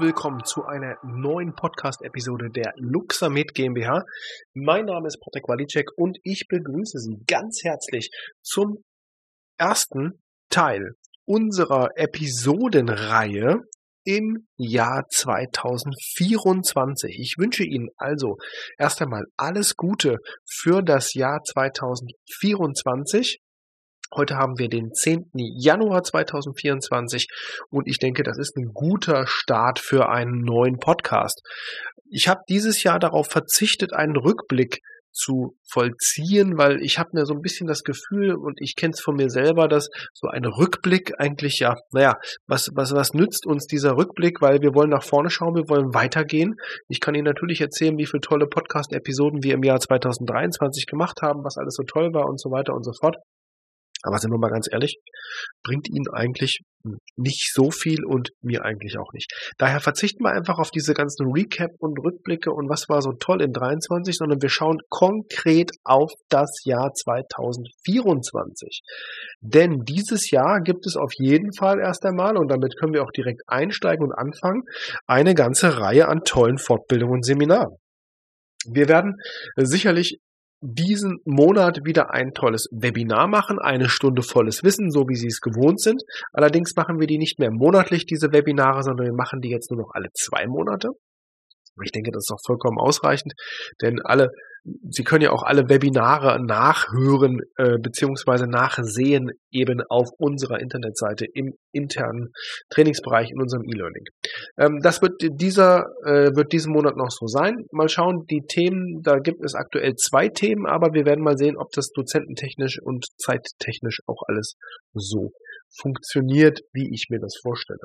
willkommen zu einer neuen Podcast-Episode der Luxamed GmbH. Mein Name ist Patrick Walicek und ich begrüße Sie ganz herzlich zum ersten Teil unserer Episodenreihe im Jahr 2024. Ich wünsche Ihnen also erst einmal alles Gute für das Jahr 2024 Heute haben wir den 10. Januar 2024 und ich denke, das ist ein guter Start für einen neuen Podcast. Ich habe dieses Jahr darauf verzichtet, einen Rückblick zu vollziehen, weil ich habe mir so ein bisschen das Gefühl und ich kenne es von mir selber, dass so ein Rückblick eigentlich ja, naja, was, was, was nützt uns dieser Rückblick, weil wir wollen nach vorne schauen, wir wollen weitergehen. Ich kann Ihnen natürlich erzählen, wie viele tolle Podcast-Episoden wir im Jahr 2023 gemacht haben, was alles so toll war und so weiter und so fort. Aber sind wir mal ganz ehrlich, bringt ihnen eigentlich nicht so viel und mir eigentlich auch nicht. Daher verzichten wir einfach auf diese ganzen Recap und Rückblicke und was war so toll in 23, sondern wir schauen konkret auf das Jahr 2024. Denn dieses Jahr gibt es auf jeden Fall erst einmal, und damit können wir auch direkt einsteigen und anfangen, eine ganze Reihe an tollen Fortbildungen und Seminaren. Wir werden sicherlich diesen Monat wieder ein tolles Webinar machen, eine Stunde volles Wissen, so wie Sie es gewohnt sind. Allerdings machen wir die nicht mehr monatlich, diese Webinare, sondern wir machen die jetzt nur noch alle zwei Monate. Ich denke, das ist auch vollkommen ausreichend, denn alle Sie können ja auch alle Webinare nachhören äh, beziehungsweise nachsehen eben auf unserer Internetseite im internen Trainingsbereich in unserem E-Learning. Ähm, das wird dieser äh, wird diesen Monat noch so sein. Mal schauen, die Themen, da gibt es aktuell zwei Themen, aber wir werden mal sehen, ob das dozententechnisch und zeittechnisch auch alles so funktioniert, wie ich mir das vorstelle.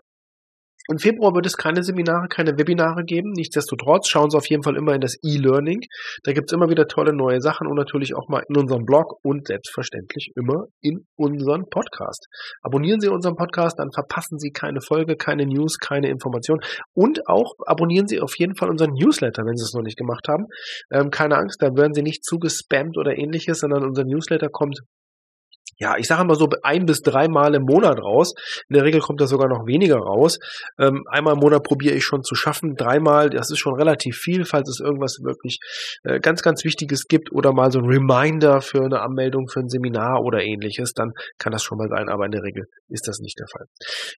Im Februar wird es keine Seminare, keine Webinare geben. Nichtsdestotrotz schauen Sie auf jeden Fall immer in das E-Learning. Da gibt es immer wieder tolle neue Sachen und natürlich auch mal in unserem Blog und selbstverständlich immer in unseren Podcast. Abonnieren Sie unseren Podcast, dann verpassen Sie keine Folge, keine News, keine Information. Und auch abonnieren Sie auf jeden Fall unseren Newsletter, wenn Sie es noch nicht gemacht haben. Ähm, keine Angst, da werden Sie nicht zugespammt oder ähnliches, sondern unser Newsletter kommt ja, ich sage mal so ein bis dreimal im Monat raus. In der Regel kommt da sogar noch weniger raus. Ähm, einmal im Monat probiere ich schon zu schaffen. Dreimal, das ist schon relativ viel, falls es irgendwas wirklich äh, ganz, ganz Wichtiges gibt oder mal so ein Reminder für eine Anmeldung für ein Seminar oder ähnliches, dann kann das schon mal sein, aber in der Regel ist das nicht der Fall.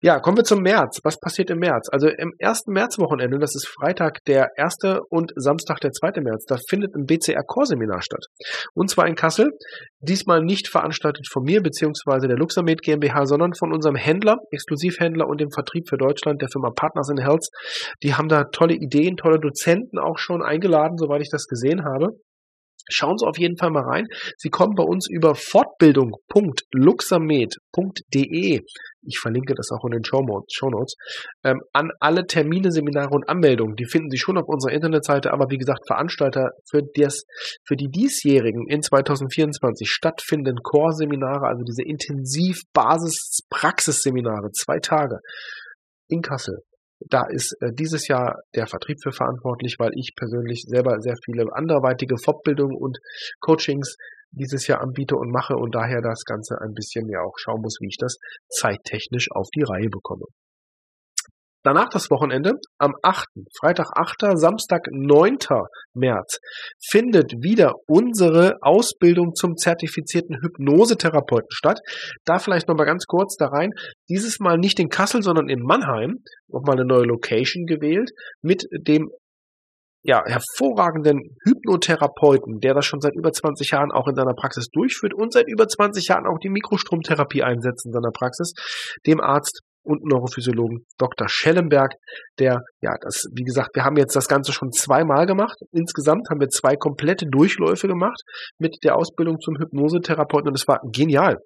Ja, kommen wir zum März. Was passiert im März? Also im ersten Märzwochenende, das ist Freitag der erste und Samstag der zweite März, da findet ein BCR Core Seminar statt. Und zwar in Kassel. Diesmal nicht veranstaltet von mir beziehungsweise der Luxamed GmbH, sondern von unserem Händler, Exklusivhändler und dem Vertrieb für Deutschland, der Firma Partners in Health. Die haben da tolle Ideen, tolle Dozenten auch schon eingeladen, soweit ich das gesehen habe. Schauen Sie auf jeden Fall mal rein. Sie kommen bei uns über fortbildung.luxamed.de ich verlinke das auch in den Show Notes, ähm, an alle Termine, Seminare und Anmeldungen. Die finden Sie schon auf unserer Internetseite, aber wie gesagt, Veranstalter für, das, für die diesjährigen in 2024 stattfindenden Core-Seminare, also diese Intensiv-Basis-Praxisseminare, zwei Tage in Kassel. Da ist äh, dieses Jahr der Vertrieb für verantwortlich, weil ich persönlich selber sehr viele anderweitige Fortbildungen und Coachings dieses Jahr anbiete und mache und daher das Ganze ein bisschen ja auch schauen muss, wie ich das zeittechnisch auf die Reihe bekomme. Danach das Wochenende am 8., Freitag 8., Samstag 9. März findet wieder unsere Ausbildung zum zertifizierten Hypnosetherapeuten statt. Da vielleicht nochmal ganz kurz da rein. Dieses Mal nicht in Kassel, sondern in Mannheim. Nochmal eine neue Location gewählt mit dem ja, hervorragenden Hypnotherapeuten, der das schon seit über 20 Jahren auch in seiner Praxis durchführt und seit über 20 Jahren auch die Mikrostromtherapie einsetzt in seiner Praxis, dem Arzt und Neurophysiologen Dr. Schellenberg, der, ja, das, wie gesagt, wir haben jetzt das Ganze schon zweimal gemacht. Insgesamt haben wir zwei komplette Durchläufe gemacht mit der Ausbildung zum Hypnosetherapeuten und es war genial.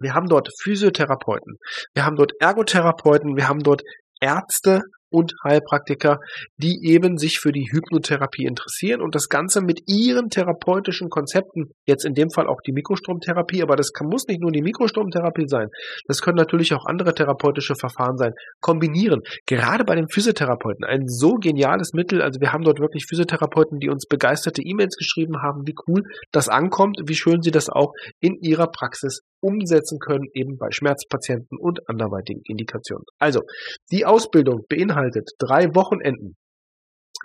Wir haben dort Physiotherapeuten, wir haben dort Ergotherapeuten, wir haben dort Ärzte und Heilpraktiker, die eben sich für die Hypnotherapie interessieren und das Ganze mit ihren therapeutischen Konzepten, jetzt in dem Fall auch die Mikrostromtherapie, aber das kann, muss nicht nur die Mikrostromtherapie sein, das können natürlich auch andere therapeutische Verfahren sein, kombinieren. Gerade bei den Physiotherapeuten ein so geniales Mittel, also wir haben dort wirklich Physiotherapeuten, die uns begeisterte E-Mails geschrieben haben, wie cool das ankommt, wie schön sie das auch in ihrer Praxis umsetzen können, eben bei Schmerzpatienten und anderweitigen Indikationen. Also, die Ausbildung beinhaltet drei Wochenenden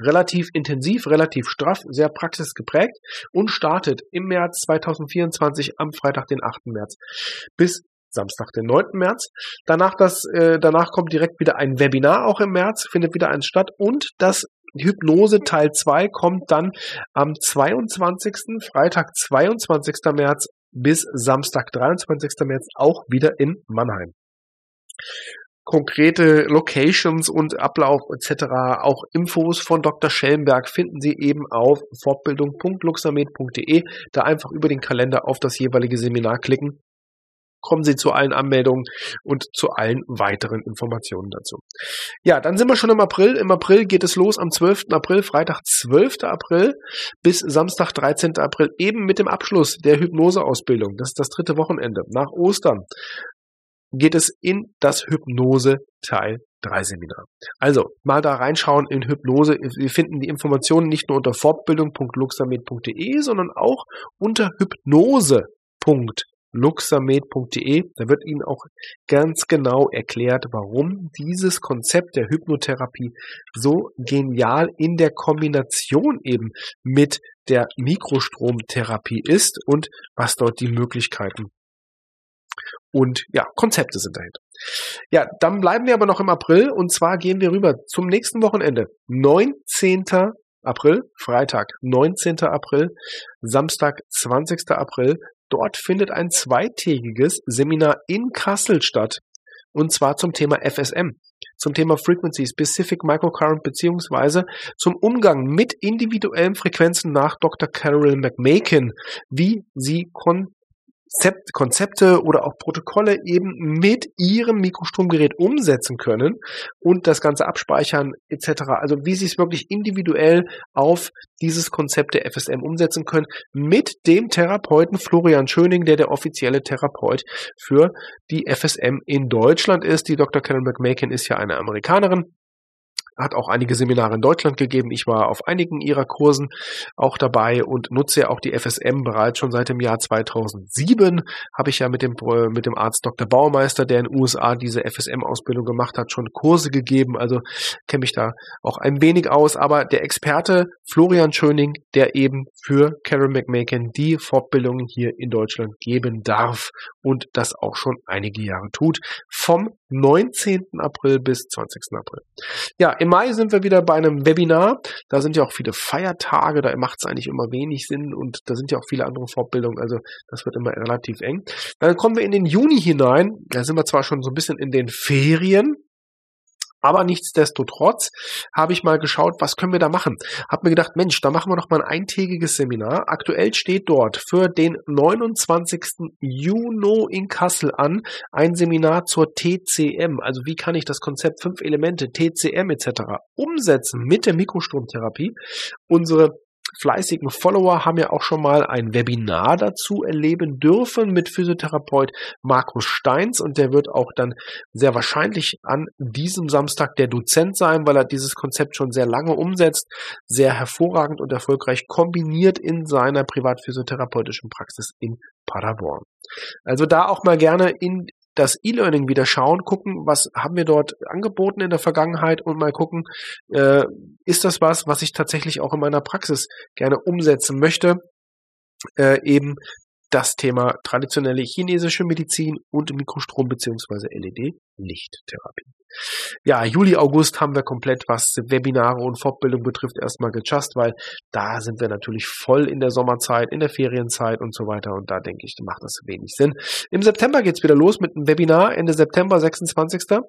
relativ intensiv, relativ straff, sehr praxisgeprägt und startet im März 2024 am Freitag, den 8. März bis Samstag, den 9. März. Danach, das, äh, danach kommt direkt wieder ein Webinar auch im März, findet wieder eins statt und das Hypnose Teil 2 kommt dann am 22. Freitag, 22. März bis Samstag, 23. März auch wieder in Mannheim konkrete Locations und Ablauf etc., auch Infos von Dr. Schellenberg finden Sie eben auf fortbildung.luxamed.de. Da einfach über den Kalender auf das jeweilige Seminar klicken. Kommen Sie zu allen Anmeldungen und zu allen weiteren Informationen dazu. Ja, dann sind wir schon im April. Im April geht es los am 12. April, Freitag 12. April bis Samstag 13. April, eben mit dem Abschluss der Hypnoseausbildung. Das ist das dritte Wochenende nach Ostern geht es in das Hypnose Teil 3 Seminar. Also mal da reinschauen in Hypnose. Wir finden die Informationen nicht nur unter fortbildung.luxamed.de, sondern auch unter hypnose.luxamed.de. Da wird Ihnen auch ganz genau erklärt, warum dieses Konzept der Hypnotherapie so genial in der Kombination eben mit der Mikrostromtherapie ist und was dort die Möglichkeiten und ja, Konzepte sind dahinter. Ja, dann bleiben wir aber noch im April und zwar gehen wir rüber zum nächsten Wochenende. 19. April, Freitag, 19. April, Samstag, 20. April. Dort findet ein zweitägiges Seminar in Kassel statt und zwar zum Thema FSM zum Thema Frequency, Specific Microcurrent beziehungsweise zum Umgang mit individuellen Frequenzen nach Dr. Carol McMakin, wie sie kon Konzepte oder auch Protokolle eben mit ihrem Mikrostromgerät umsetzen können und das Ganze abspeichern etc. Also wie sie es wirklich individuell auf dieses Konzept der FSM umsetzen können mit dem Therapeuten Florian Schöning, der der offizielle Therapeut für die FSM in Deutschland ist. Die Dr. Karen McMakin ist ja eine Amerikanerin hat auch einige Seminare in Deutschland gegeben. Ich war auf einigen ihrer Kursen auch dabei und nutze ja auch die FSM bereits schon seit dem Jahr 2007. Habe ich ja mit dem, mit dem Arzt Dr. Baumeister, der in den USA diese FSM-Ausbildung gemacht hat, schon Kurse gegeben. Also kenne mich da auch ein wenig aus. Aber der Experte Florian Schöning, der eben für Karen McMakin die Fortbildungen hier in Deutschland geben darf und das auch schon einige Jahre tut. Vom 19. April bis 20. April. Ja, im Mai sind wir wieder bei einem Webinar. Da sind ja auch viele Feiertage, da macht es eigentlich immer wenig Sinn und da sind ja auch viele andere Fortbildungen, also das wird immer relativ eng. Dann kommen wir in den Juni hinein. Da sind wir zwar schon so ein bisschen in den Ferien, aber nichtsdestotrotz habe ich mal geschaut, was können wir da machen. Hab mir gedacht, Mensch, da machen wir noch mal ein eintägiges Seminar. Aktuell steht dort für den 29. Juni in Kassel an ein Seminar zur TCM. Also wie kann ich das Konzept fünf Elemente, TCM etc. umsetzen mit der Mikrostromtherapie. Unsere fleißigen Follower haben ja auch schon mal ein Webinar dazu erleben dürfen mit Physiotherapeut Markus Steins und der wird auch dann sehr wahrscheinlich an diesem Samstag der Dozent sein, weil er dieses Konzept schon sehr lange umsetzt, sehr hervorragend und erfolgreich kombiniert in seiner privatphysiotherapeutischen Praxis in Paderborn. Also da auch mal gerne in das E-Learning wieder schauen, gucken, was haben wir dort angeboten in der Vergangenheit und mal gucken, äh, ist das was, was ich tatsächlich auch in meiner Praxis gerne umsetzen möchte, äh, eben das Thema traditionelle chinesische Medizin und Mikrostrom beziehungsweise LED-Lichttherapie. Ja, Juli, August haben wir komplett, was Webinare und Fortbildung betrifft, erstmal gechast, weil da sind wir natürlich voll in der Sommerzeit, in der Ferienzeit und so weiter. Und da denke ich, macht das wenig Sinn. Im September geht's wieder los mit einem Webinar, Ende September, 26.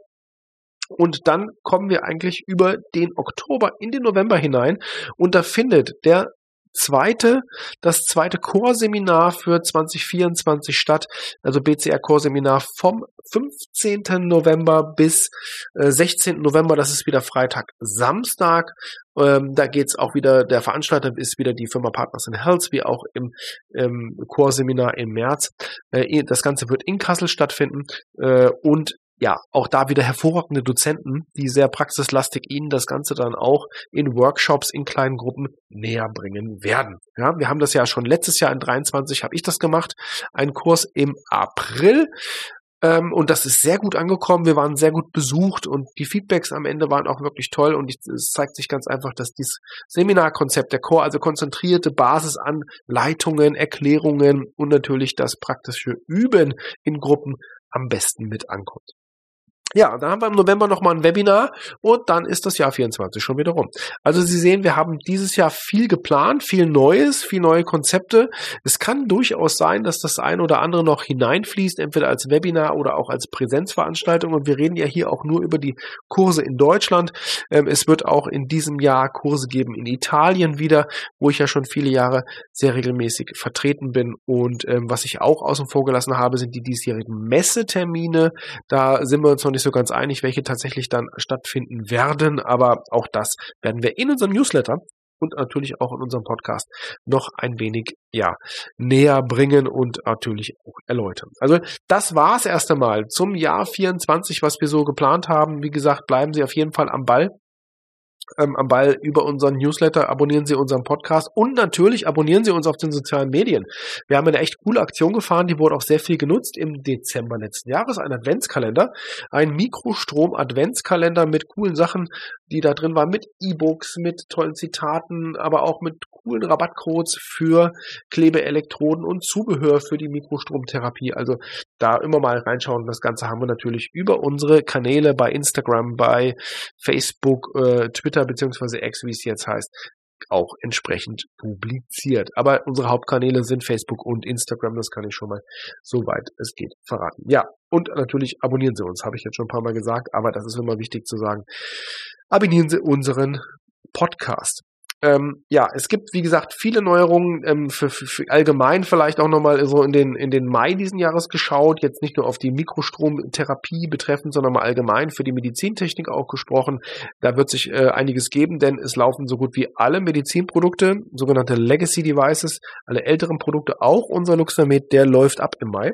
Und dann kommen wir eigentlich über den Oktober in den November hinein und da findet der zweite, das zweite Chorseminar für 2024 statt, also BCR Chorseminar vom 15. November bis äh, 16. November, das ist wieder Freitag, Samstag. Ähm, da geht's auch wieder, der Veranstalter ist wieder die Firma Partners in Health, wie auch im ähm, Chorseminar im März. Äh, das Ganze wird in Kassel stattfinden äh, und ja, auch da wieder hervorragende Dozenten, die sehr praxislastig Ihnen das Ganze dann auch in Workshops, in kleinen Gruppen näher bringen werden. Ja, wir haben das ja schon letztes Jahr in 23 habe ich das gemacht, einen Kurs im April. Ähm, und das ist sehr gut angekommen. Wir waren sehr gut besucht und die Feedbacks am Ende waren auch wirklich toll. Und es zeigt sich ganz einfach, dass dieses Seminarkonzept, der Core, also konzentrierte Basis an Leitungen, Erklärungen und natürlich das praktische Üben in Gruppen am besten mit ankommt. Ja, dann haben wir im November nochmal ein Webinar und dann ist das Jahr 24 schon wieder rum. Also Sie sehen, wir haben dieses Jahr viel geplant, viel Neues, viel neue Konzepte. Es kann durchaus sein, dass das ein oder andere noch hineinfließt, entweder als Webinar oder auch als Präsenzveranstaltung. Und wir reden ja hier auch nur über die Kurse in Deutschland. Ähm, es wird auch in diesem Jahr Kurse geben in Italien wieder, wo ich ja schon viele Jahre sehr regelmäßig vertreten bin. Und ähm, was ich auch außen vor gelassen habe, sind die diesjährigen Messetermine. Da sind wir uns noch nicht nicht so ganz einig, welche tatsächlich dann stattfinden werden, aber auch das werden wir in unserem Newsletter und natürlich auch in unserem Podcast noch ein wenig ja näher bringen und natürlich auch erläutern. Also das war's erst einmal zum Jahr 24, was wir so geplant haben. Wie gesagt, bleiben Sie auf jeden Fall am Ball ähm, am Ball über unseren Newsletter, abonnieren Sie unseren Podcast und natürlich abonnieren Sie uns auf den sozialen Medien. Wir haben eine echt coole Aktion gefahren, die wurde auch sehr viel genutzt im Dezember letzten Jahres, ein Adventskalender, ein Mikrostrom-Adventskalender mit coolen Sachen, die da drin waren, mit E-Books, mit tollen Zitaten, aber auch mit coolen Rabattcodes für Klebeelektroden und Zubehör für die Mikrostromtherapie. Also da immer mal reinschauen. Das Ganze haben wir natürlich über unsere Kanäle bei Instagram, bei Facebook, äh, Twitter beziehungsweise X, wie es jetzt heißt, auch entsprechend publiziert. Aber unsere Hauptkanäle sind Facebook und Instagram, das kann ich schon mal soweit es geht verraten. Ja, und natürlich abonnieren Sie uns, habe ich jetzt schon ein paar Mal gesagt, aber das ist immer wichtig zu sagen. Abonnieren Sie unseren Podcast. Ähm, ja, es gibt, wie gesagt, viele Neuerungen ähm, für, für, für allgemein vielleicht auch nochmal so in den, in den Mai diesen Jahres geschaut, jetzt nicht nur auf die Mikrostromtherapie betreffend, sondern mal allgemein für die Medizintechnik auch gesprochen. Da wird sich äh, einiges geben, denn es laufen so gut wie alle Medizinprodukte, sogenannte Legacy Devices, alle älteren Produkte, auch unser Luxamed, der läuft ab im Mai.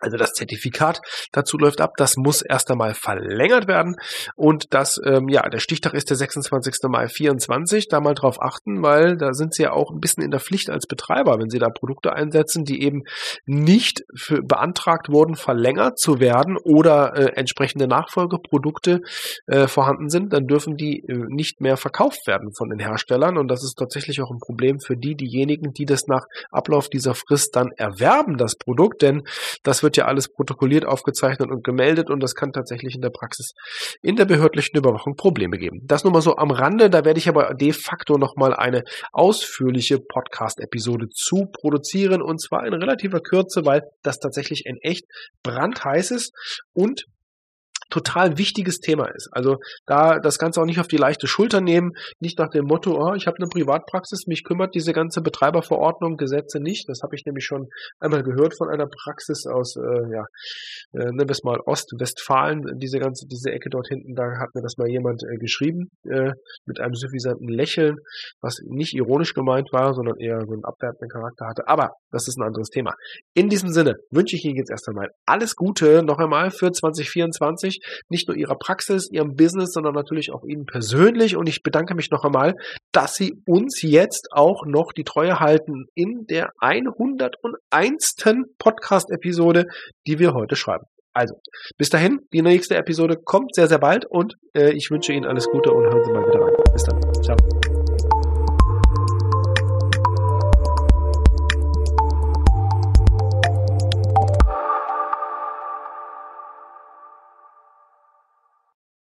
Also das Zertifikat dazu läuft ab, das muss erst einmal verlängert werden. Und das, ähm, ja, der Stichtag ist der 26. Mai 24, da mal drauf achten, weil da sind Sie ja auch ein bisschen in der Pflicht als Betreiber, wenn Sie da Produkte einsetzen, die eben nicht für, beantragt wurden, verlängert zu werden oder äh, entsprechende Nachfolgeprodukte äh, vorhanden sind, dann dürfen die äh, nicht mehr verkauft werden von den Herstellern. Und das ist tatsächlich auch ein Problem für die, diejenigen, die das nach Ablauf dieser Frist dann erwerben, das Produkt, denn das wird ja alles protokolliert, aufgezeichnet und gemeldet und das kann tatsächlich in der Praxis in der behördlichen Überwachung Probleme geben. Das nur mal so am Rande, da werde ich aber de facto nochmal eine ausführliche Podcast-Episode zu produzieren und zwar in relativer Kürze, weil das tatsächlich ein echt brandheißes und total wichtiges Thema ist. Also da das Ganze auch nicht auf die leichte Schulter nehmen, nicht nach dem Motto, oh, ich habe eine Privatpraxis, mich kümmert diese ganze Betreiberverordnung, Gesetze nicht. Das habe ich nämlich schon einmal gehört von einer Praxis aus, äh, ja, äh, nennen wir es mal Ostwestfalen, diese ganze, diese Ecke dort hinten, da hat mir das mal jemand äh, geschrieben, äh, mit einem suffisanten Lächeln, was nicht ironisch gemeint war, sondern eher so einen abwertenden Charakter hatte. Aber das ist ein anderes Thema. In diesem Sinne wünsche ich Ihnen jetzt erst einmal alles Gute noch einmal für 2024 nicht nur ihrer Praxis, ihrem Business, sondern natürlich auch Ihnen persönlich. Und ich bedanke mich noch einmal, dass Sie uns jetzt auch noch die Treue halten in der 101. Podcast-Episode, die wir heute schreiben. Also, bis dahin, die nächste Episode kommt sehr, sehr bald und äh, ich wünsche Ihnen alles Gute und hören Sie mal wieder rein. Bis dann. Ciao.